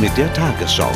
mit der Tagesschau.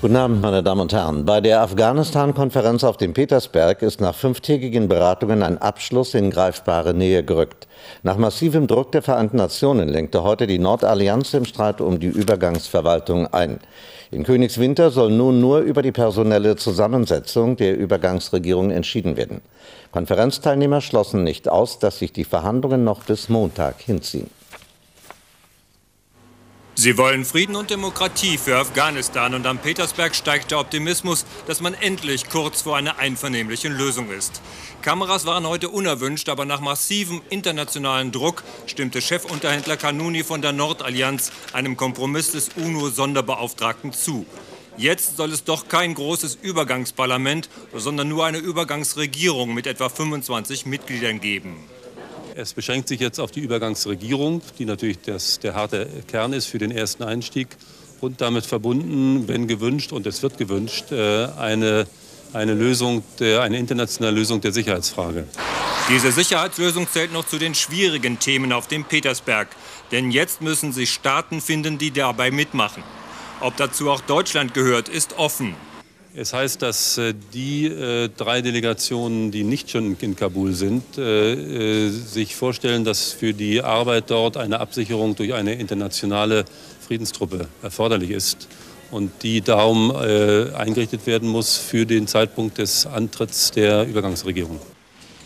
Guten Abend, meine Damen und Herren. Bei der Afghanistan-Konferenz auf dem Petersberg ist nach fünftägigen Beratungen ein Abschluss in greifbare Nähe gerückt. Nach massivem Druck der Vereinten Nationen lenkte heute die Nordallianz im Streit um die Übergangsverwaltung ein. In Königswinter soll nun nur über die personelle Zusammensetzung der Übergangsregierung entschieden werden. Konferenzteilnehmer schlossen nicht aus, dass sich die Verhandlungen noch bis Montag hinziehen. Sie wollen Frieden und Demokratie für Afghanistan und am Petersberg steigt der Optimismus, dass man endlich kurz vor einer einvernehmlichen Lösung ist. Kameras waren heute unerwünscht, aber nach massivem internationalen Druck stimmte Chefunterhändler Kanuni von der Nordallianz einem Kompromiss des UNO-Sonderbeauftragten zu. Jetzt soll es doch kein großes Übergangsparlament, sondern nur eine Übergangsregierung mit etwa 25 Mitgliedern geben. Es beschränkt sich jetzt auf die Übergangsregierung, die natürlich das, der harte Kern ist für den ersten Einstieg und damit verbunden, wenn gewünscht, und es wird gewünscht, äh, eine, eine, Lösung der, eine internationale Lösung der Sicherheitsfrage. Diese Sicherheitslösung zählt noch zu den schwierigen Themen auf dem Petersberg. Denn jetzt müssen sich Staaten finden, die dabei mitmachen. Ob dazu auch Deutschland gehört, ist offen. Es heißt, dass äh, die äh, drei Delegationen, die nicht schon in Kabul sind, äh, sich vorstellen, dass für die Arbeit dort eine Absicherung durch eine internationale Friedenstruppe erforderlich ist und die darum eingerichtet werden muss für den Zeitpunkt des Antritts der Übergangsregierung.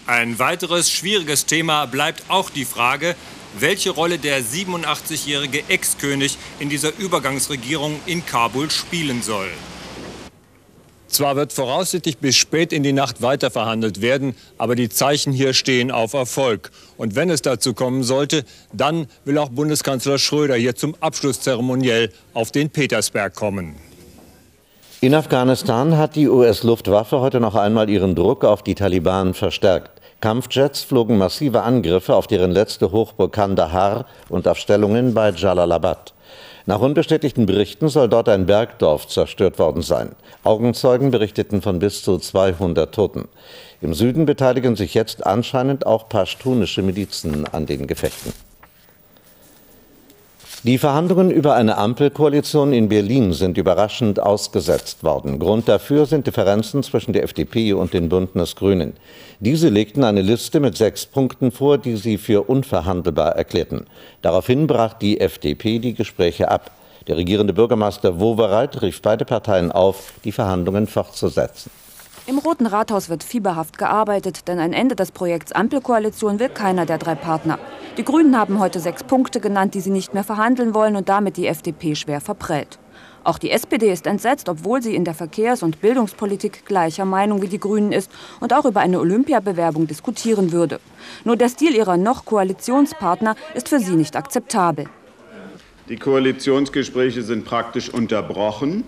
Ein weiteres schwieriges Thema bleibt auch die Frage, welche Rolle der 87-jährige Ex-König in dieser Übergangsregierung in Kabul spielen soll. Zwar wird voraussichtlich bis spät in die Nacht weiterverhandelt werden, aber die Zeichen hier stehen auf Erfolg. Und wenn es dazu kommen sollte, dann will auch Bundeskanzler Schröder hier zum Abschluss zeremoniell auf den Petersberg kommen. In Afghanistan hat die US-Luftwaffe heute noch einmal ihren Druck auf die Taliban verstärkt. Kampfjets flogen massive Angriffe auf deren letzte Hochburg Kandahar und auf Stellungen bei Jalalabad. Nach unbestätigten Berichten soll dort ein Bergdorf zerstört worden sein. Augenzeugen berichteten von bis zu 200 Toten. Im Süden beteiligen sich jetzt anscheinend auch paschtunische Milizen an den Gefechten. Die Verhandlungen über eine Ampelkoalition in Berlin sind überraschend ausgesetzt worden. Grund dafür sind Differenzen zwischen der FDP und den Bündnisgrünen. Diese legten eine Liste mit sechs Punkten vor, die sie für unverhandelbar erklärten. Daraufhin brach die FDP die Gespräche ab. Der regierende Bürgermeister Wowereit rief beide Parteien auf, die Verhandlungen fortzusetzen. Im Roten Rathaus wird fieberhaft gearbeitet, denn ein Ende des Projekts Ampelkoalition will keiner der drei Partner. Die Grünen haben heute sechs Punkte genannt, die sie nicht mehr verhandeln wollen und damit die FDP schwer verprellt. Auch die SPD ist entsetzt, obwohl sie in der Verkehrs- und Bildungspolitik gleicher Meinung wie die Grünen ist und auch über eine Olympiabewerbung diskutieren würde. Nur der Stil ihrer noch Koalitionspartner ist für sie nicht akzeptabel. Die Koalitionsgespräche sind praktisch unterbrochen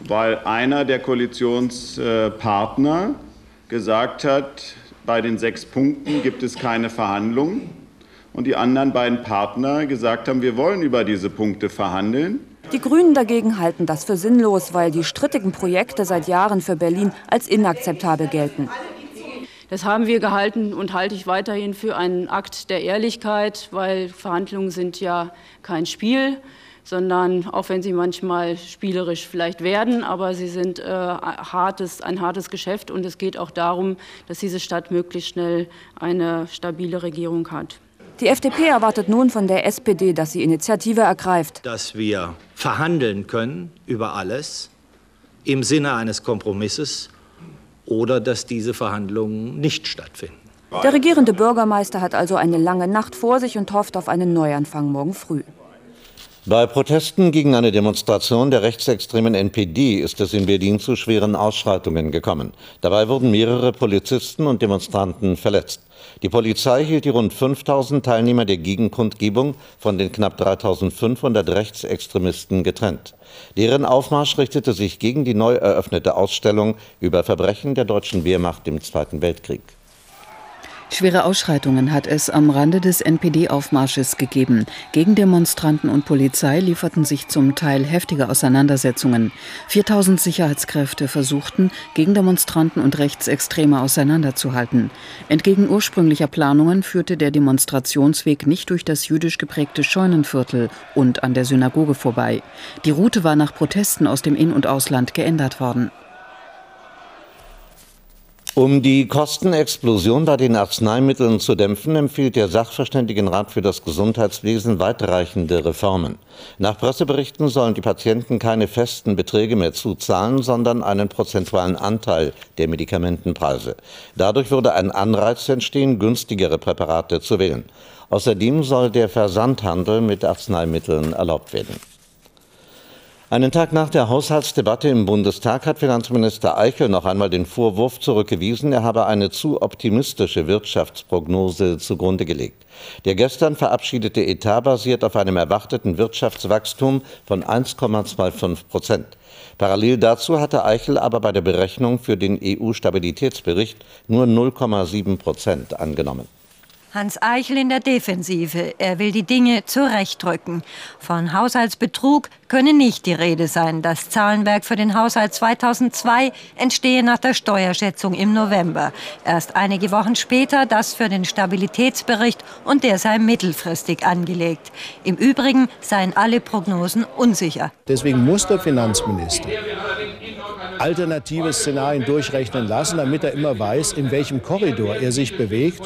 weil einer der Koalitionspartner gesagt hat, bei den sechs Punkten gibt es keine Verhandlungen. Und die anderen beiden Partner gesagt haben, wir wollen über diese Punkte verhandeln. Die Grünen dagegen halten das für sinnlos, weil die strittigen Projekte seit Jahren für Berlin als inakzeptabel gelten. Das haben wir gehalten und halte ich weiterhin für einen Akt der Ehrlichkeit, weil Verhandlungen sind ja kein Spiel sondern auch wenn sie manchmal spielerisch vielleicht werden, aber sie sind äh, hartes, ein hartes Geschäft und es geht auch darum, dass diese Stadt möglichst schnell eine stabile Regierung hat. Die FDP erwartet nun von der SPD, dass sie Initiative ergreift. Dass wir verhandeln können über alles im Sinne eines Kompromisses oder dass diese Verhandlungen nicht stattfinden. Der regierende Bürgermeister hat also eine lange Nacht vor sich und hofft auf einen Neuanfang morgen früh. Bei Protesten gegen eine Demonstration der rechtsextremen NPD ist es in Berlin zu schweren Ausschreitungen gekommen. Dabei wurden mehrere Polizisten und Demonstranten verletzt. Die Polizei hielt die rund 5000 Teilnehmer der Gegenkundgebung von den knapp 3500 Rechtsextremisten getrennt. Deren Aufmarsch richtete sich gegen die neu eröffnete Ausstellung über Verbrechen der deutschen Wehrmacht im Zweiten Weltkrieg. Schwere Ausschreitungen hat es am Rande des NPD-Aufmarsches gegeben. Gegen Demonstranten und Polizei lieferten sich zum Teil heftige Auseinandersetzungen. 4000 Sicherheitskräfte versuchten, Gegendemonstranten und Rechtsextreme auseinanderzuhalten. Entgegen ursprünglicher Planungen führte der Demonstrationsweg nicht durch das jüdisch geprägte Scheunenviertel und an der Synagoge vorbei. Die Route war nach Protesten aus dem In- und Ausland geändert worden. Um die Kostenexplosion bei den Arzneimitteln zu dämpfen, empfiehlt der Sachverständigenrat für das Gesundheitswesen weitreichende Reformen. Nach Presseberichten sollen die Patienten keine festen Beträge mehr zuzahlen, sondern einen prozentualen Anteil der Medikamentenpreise. Dadurch würde ein Anreiz entstehen, günstigere Präparate zu wählen. Außerdem soll der Versandhandel mit Arzneimitteln erlaubt werden. Einen Tag nach der Haushaltsdebatte im Bundestag hat Finanzminister Eichel noch einmal den Vorwurf zurückgewiesen, er habe eine zu optimistische Wirtschaftsprognose zugrunde gelegt. Der gestern verabschiedete Etat basiert auf einem erwarteten Wirtschaftswachstum von 1,25 Prozent. Parallel dazu hatte Eichel aber bei der Berechnung für den EU-Stabilitätsbericht nur 0,7 Prozent angenommen. Hans Eichel in der Defensive. Er will die Dinge zurechtrücken. Von Haushaltsbetrug könne nicht die Rede sein. Das Zahlenwerk für den Haushalt 2002 entstehe nach der Steuerschätzung im November. Erst einige Wochen später das für den Stabilitätsbericht und der sei mittelfristig angelegt. Im Übrigen seien alle Prognosen unsicher. Deswegen muss der Finanzminister alternative Szenarien durchrechnen lassen, damit er immer weiß, in welchem Korridor er sich bewegt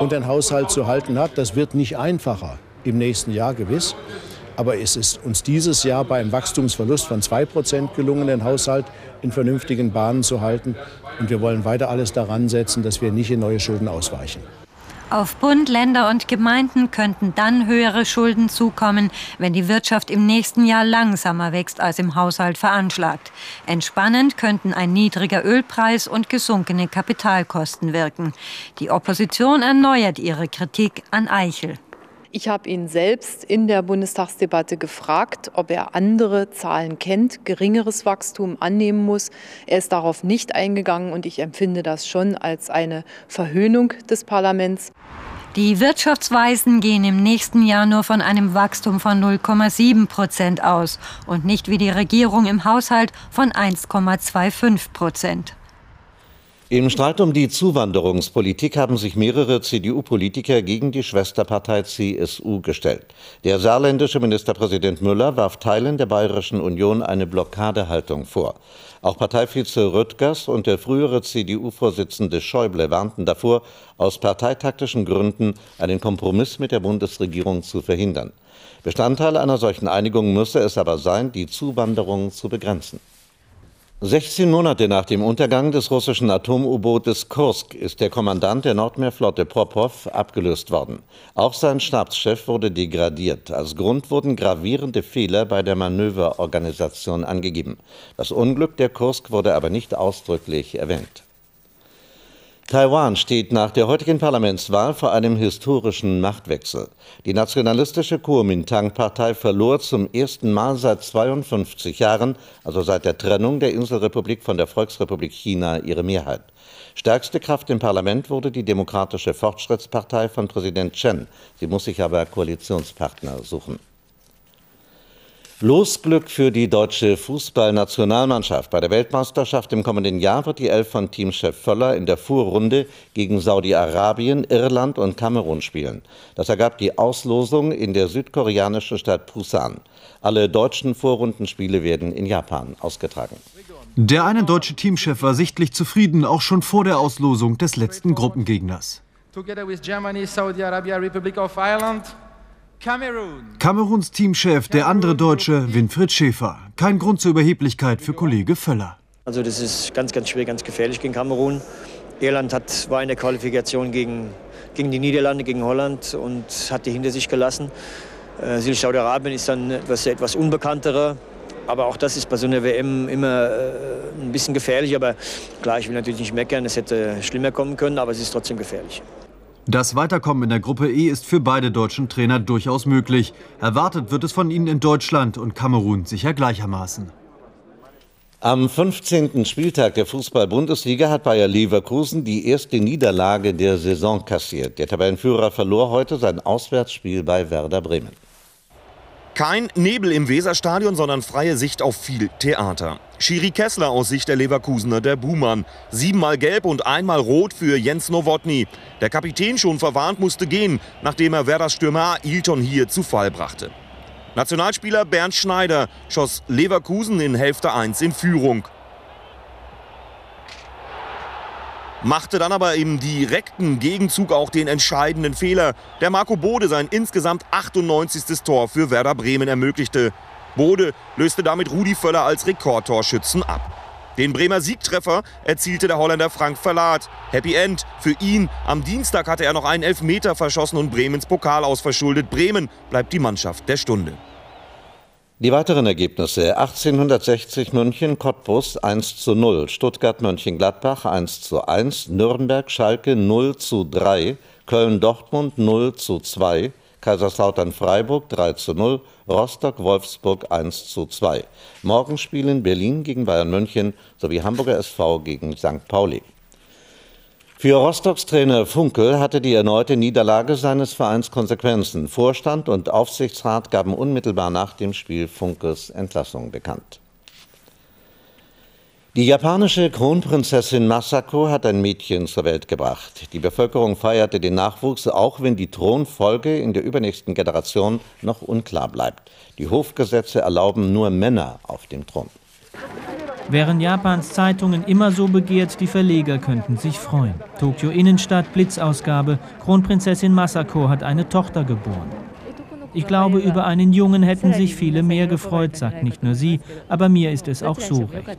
und den Haushalt zu halten hat. Das wird nicht einfacher im nächsten Jahr gewiss. Aber es ist uns dieses Jahr bei einem Wachstumsverlust von 2% gelungen, den Haushalt in vernünftigen Bahnen zu halten. Und wir wollen weiter alles daran setzen, dass wir nicht in neue Schulden ausweichen. Auf Bund, Länder und Gemeinden könnten dann höhere Schulden zukommen, wenn die Wirtschaft im nächsten Jahr langsamer wächst als im Haushalt veranschlagt. Entspannend könnten ein niedriger Ölpreis und gesunkene Kapitalkosten wirken. Die Opposition erneuert ihre Kritik an Eichel. Ich habe ihn selbst in der Bundestagsdebatte gefragt, ob er andere Zahlen kennt, geringeres Wachstum annehmen muss. Er ist darauf nicht eingegangen und ich empfinde das schon als eine Verhöhnung des Parlaments. Die Wirtschaftsweisen gehen im nächsten Jahr nur von einem Wachstum von 0,7 Prozent aus und nicht wie die Regierung im Haushalt von 1,25 Prozent. Im Streit um die Zuwanderungspolitik haben sich mehrere CDU-Politiker gegen die Schwesterpartei CSU gestellt. Der saarländische Ministerpräsident Müller warf Teilen der Bayerischen Union eine Blockadehaltung vor. Auch Parteivize Rüttgers und der frühere CDU-Vorsitzende Schäuble warnten davor, aus parteitaktischen Gründen einen Kompromiss mit der Bundesregierung zu verhindern. Bestandteil einer solchen Einigung müsse es aber sein, die Zuwanderung zu begrenzen. 16 Monate nach dem Untergang des russischen Atom-U-Bootes Kursk ist der Kommandant der Nordmeerflotte Popov abgelöst worden. Auch sein Stabschef wurde degradiert. Als Grund wurden gravierende Fehler bei der Manöverorganisation angegeben. Das Unglück der Kursk wurde aber nicht ausdrücklich erwähnt. Taiwan steht nach der heutigen Parlamentswahl vor einem historischen Machtwechsel. Die nationalistische Kuomintang-Partei verlor zum ersten Mal seit 52 Jahren, also seit der Trennung der Inselrepublik von der Volksrepublik China, ihre Mehrheit. Stärkste Kraft im Parlament wurde die Demokratische Fortschrittspartei von Präsident Chen. Sie muss sich aber Koalitionspartner suchen. Losglück für die deutsche Fußballnationalmannschaft. Bei der Weltmeisterschaft im kommenden Jahr wird die Elf von Teamchef Völler in der Vorrunde gegen Saudi-Arabien, Irland und Kamerun spielen. Das ergab die Auslosung in der südkoreanischen Stadt Busan. Alle deutschen Vorrundenspiele werden in Japan ausgetragen. Der eine deutsche Teamchef war sichtlich zufrieden, auch schon vor der Auslosung des letzten Gruppengegners. Together with Germany, Saudi Arabia, Republic of Ireland, Kameruns Teamchef, der andere Deutsche, Winfried Schäfer. Kein Grund zur Überheblichkeit für Kollege Völler. Also das ist ganz, ganz schwer, ganz gefährlich gegen Kamerun. Irland hat, war in der Qualifikation gegen, gegen die Niederlande, gegen Holland und hat die hinter sich gelassen. Äh, Saudi-Arabien ist dann etwas, etwas unbekannterer. Aber auch das ist bei so einer WM immer äh, ein bisschen gefährlich. Aber klar, ich will natürlich nicht meckern, es hätte schlimmer kommen können, aber es ist trotzdem gefährlich. Das Weiterkommen in der Gruppe E ist für beide deutschen Trainer durchaus möglich. Erwartet wird es von ihnen in Deutschland und Kamerun sicher gleichermaßen. Am 15. Spieltag der Fußball-Bundesliga hat Bayer Leverkusen die erste Niederlage der Saison kassiert. Der Tabellenführer verlor heute sein Auswärtsspiel bei Werder Bremen. Kein Nebel im Weserstadion, sondern freie Sicht auf viel Theater. Schiri Kessler aus Sicht der Leverkusener, der Buhmann. Siebenmal gelb und einmal rot für Jens Nowotny. Der Kapitän schon verwarnt musste gehen, nachdem er Werders Stürmer Ilton hier zu Fall brachte. Nationalspieler Bernd Schneider schoss Leverkusen in Hälfte 1 in Führung. Machte dann aber im direkten Gegenzug auch den entscheidenden Fehler, der Marco Bode sein insgesamt 98. Tor für Werder Bremen ermöglichte. Bode löste damit Rudi Völler als Rekordtorschützen ab. Den Bremer Siegtreffer erzielte der Holländer Frank Verlaat. Happy End für ihn. Am Dienstag hatte er noch einen Elfmeter verschossen und Bremens Pokal ausverschuldet. Bremen bleibt die Mannschaft der Stunde. Die weiteren Ergebnisse 1860 München Cottbus 1 zu 0, Stuttgart Mönchengladbach 1 zu 1, Nürnberg Schalke 0 zu 3, Köln Dortmund 0 zu 2, Kaiserslautern Freiburg 3 zu 0, Rostock Wolfsburg 1 zu 2. Morgen spielen Berlin gegen Bayern München sowie Hamburger SV gegen St. Pauli. Für Rostocks Trainer Funkel hatte die erneute Niederlage seines Vereins Konsequenzen. Vorstand und Aufsichtsrat gaben unmittelbar nach dem Spiel Funkes Entlassung bekannt. Die japanische Kronprinzessin Masako hat ein Mädchen zur Welt gebracht. Die Bevölkerung feierte den Nachwuchs, auch wenn die Thronfolge in der übernächsten Generation noch unklar bleibt. Die Hofgesetze erlauben nur Männer auf dem Thron. Wären Japans Zeitungen immer so begehrt, die Verleger könnten sich freuen. Tokio Innenstadt, Blitzausgabe. Kronprinzessin Masako hat eine Tochter geboren. Ich glaube, über einen Jungen hätten sich viele mehr gefreut, sagt nicht nur sie, aber mir ist es auch so recht.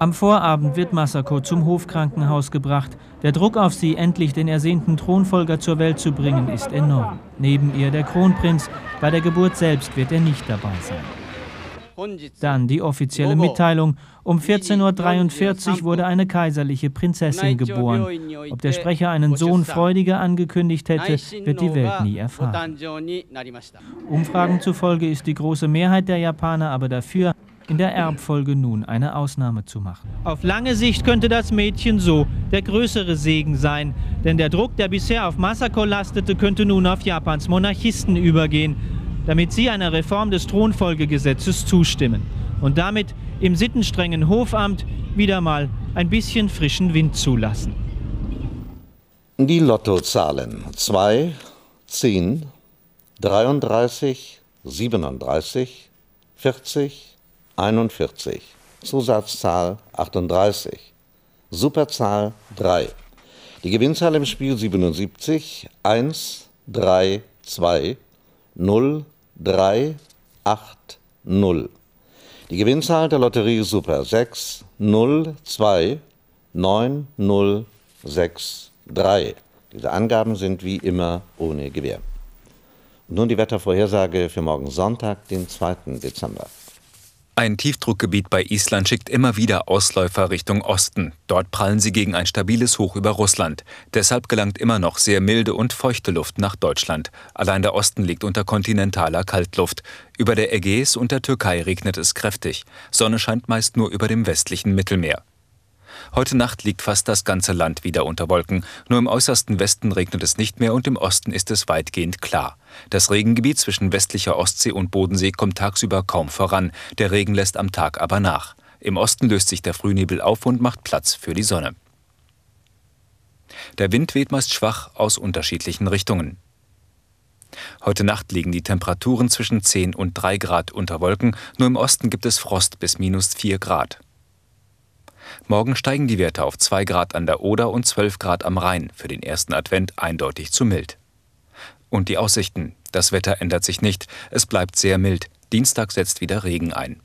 Am Vorabend wird Masako zum Hofkrankenhaus gebracht. Der Druck auf sie, endlich den ersehnten Thronfolger zur Welt zu bringen, ist enorm. Neben ihr der Kronprinz. Bei der Geburt selbst wird er nicht dabei sein. Dann die offizielle Mitteilung. Um 14.43 Uhr wurde eine kaiserliche Prinzessin geboren. Ob der Sprecher einen Sohn freudiger angekündigt hätte, wird die Welt nie erfahren. Umfragen zufolge ist die große Mehrheit der Japaner aber dafür, in der Erbfolge nun eine Ausnahme zu machen. Auf lange Sicht könnte das Mädchen so der größere Segen sein, denn der Druck, der bisher auf Masako lastete, könnte nun auf Japans Monarchisten übergehen damit sie einer Reform des Thronfolgegesetzes zustimmen und damit im sittenstrengen Hofamt wieder mal ein bisschen frischen Wind zulassen. Die Lottozahlen 2, 10, 33, 37, 40, 41. Zusatzzahl 38. Superzahl 3. Die Gewinnzahl im Spiel 77, 1, 3, 2, 0, 3, 8, 0. Die Gewinnzahl der Lotterie Super 6, 0, 2, 9, 0, 6, 3. Diese Angaben sind wie immer ohne Gewähr. Und nun die Wettervorhersage für morgen Sonntag, den 2. Dezember. Ein Tiefdruckgebiet bei Island schickt immer wieder Ausläufer Richtung Osten. Dort prallen sie gegen ein stabiles Hoch über Russland. Deshalb gelangt immer noch sehr milde und feuchte Luft nach Deutschland. Allein der Osten liegt unter kontinentaler Kaltluft. Über der Ägäis und der Türkei regnet es kräftig. Sonne scheint meist nur über dem westlichen Mittelmeer. Heute Nacht liegt fast das ganze Land wieder unter Wolken. Nur im äußersten Westen regnet es nicht mehr und im Osten ist es weitgehend klar. Das Regengebiet zwischen westlicher Ostsee und Bodensee kommt tagsüber kaum voran. Der Regen lässt am Tag aber nach. Im Osten löst sich der Frühnebel auf und macht Platz für die Sonne. Der Wind weht meist schwach aus unterschiedlichen Richtungen. Heute Nacht liegen die Temperaturen zwischen 10 und 3 Grad unter Wolken, nur im Osten gibt es Frost bis minus 4 Grad. Morgen steigen die Werte auf 2 Grad an der Oder und 12 Grad am Rhein, für den ersten Advent eindeutig zu mild. Und die Aussichten. Das Wetter ändert sich nicht, es bleibt sehr mild. Dienstag setzt wieder Regen ein.